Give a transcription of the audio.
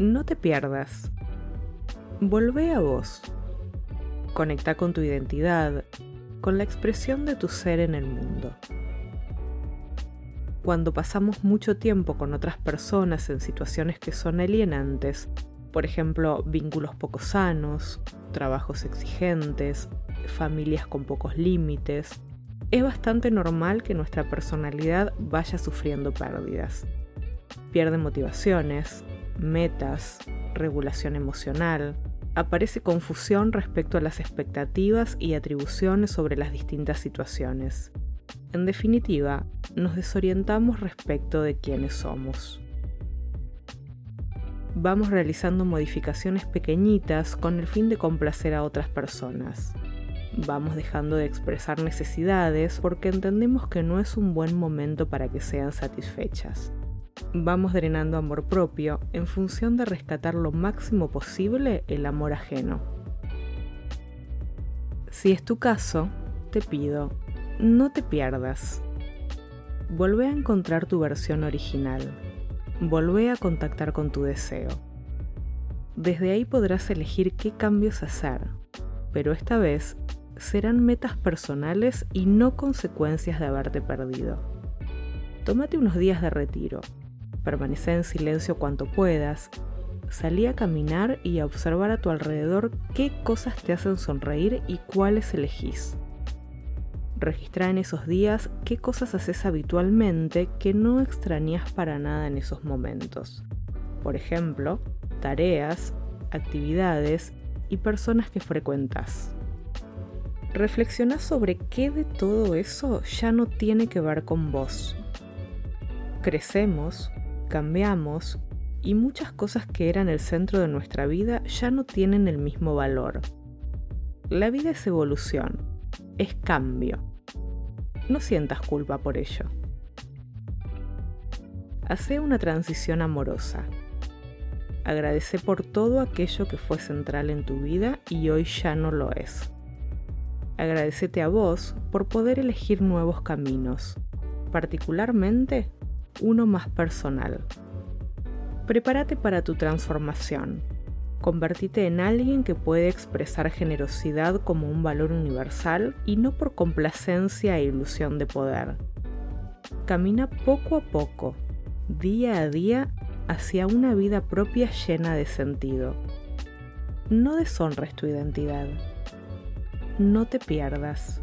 No te pierdas. Volvé a vos. Conecta con tu identidad, con la expresión de tu ser en el mundo. Cuando pasamos mucho tiempo con otras personas en situaciones que son alienantes, por ejemplo, vínculos poco sanos, trabajos exigentes, familias con pocos límites, es bastante normal que nuestra personalidad vaya sufriendo pérdidas. Pierde motivaciones, metas, regulación emocional, aparece confusión respecto a las expectativas y atribuciones sobre las distintas situaciones. En definitiva, nos desorientamos respecto de quiénes somos. Vamos realizando modificaciones pequeñitas con el fin de complacer a otras personas. Vamos dejando de expresar necesidades porque entendemos que no es un buen momento para que sean satisfechas vamos drenando amor propio en función de rescatar lo máximo posible el amor ajeno. Si es tu caso, te pido, no te pierdas. Volvé a encontrar tu versión original. Volvé a contactar con tu deseo. Desde ahí podrás elegir qué cambios hacer, pero esta vez serán metas personales y no consecuencias de haberte perdido. Tómate unos días de retiro permanece en silencio cuanto puedas, salí a caminar y a observar a tu alrededor qué cosas te hacen sonreír y cuáles elegís. Registra en esos días qué cosas haces habitualmente que no extrañas para nada en esos momentos. Por ejemplo, tareas, actividades y personas que frecuentas. Reflexiona sobre qué de todo eso ya no tiene que ver con vos. Crecemos, cambiamos y muchas cosas que eran el centro de nuestra vida ya no tienen el mismo valor. La vida es evolución, es cambio. No sientas culpa por ello. Hace una transición amorosa. Agradece por todo aquello que fue central en tu vida y hoy ya no lo es. Agradecete a vos por poder elegir nuevos caminos, particularmente uno más personal. Prepárate para tu transformación. Convertite en alguien que puede expresar generosidad como un valor universal y no por complacencia e ilusión de poder. Camina poco a poco, día a día, hacia una vida propia llena de sentido. No deshonres tu identidad. No te pierdas.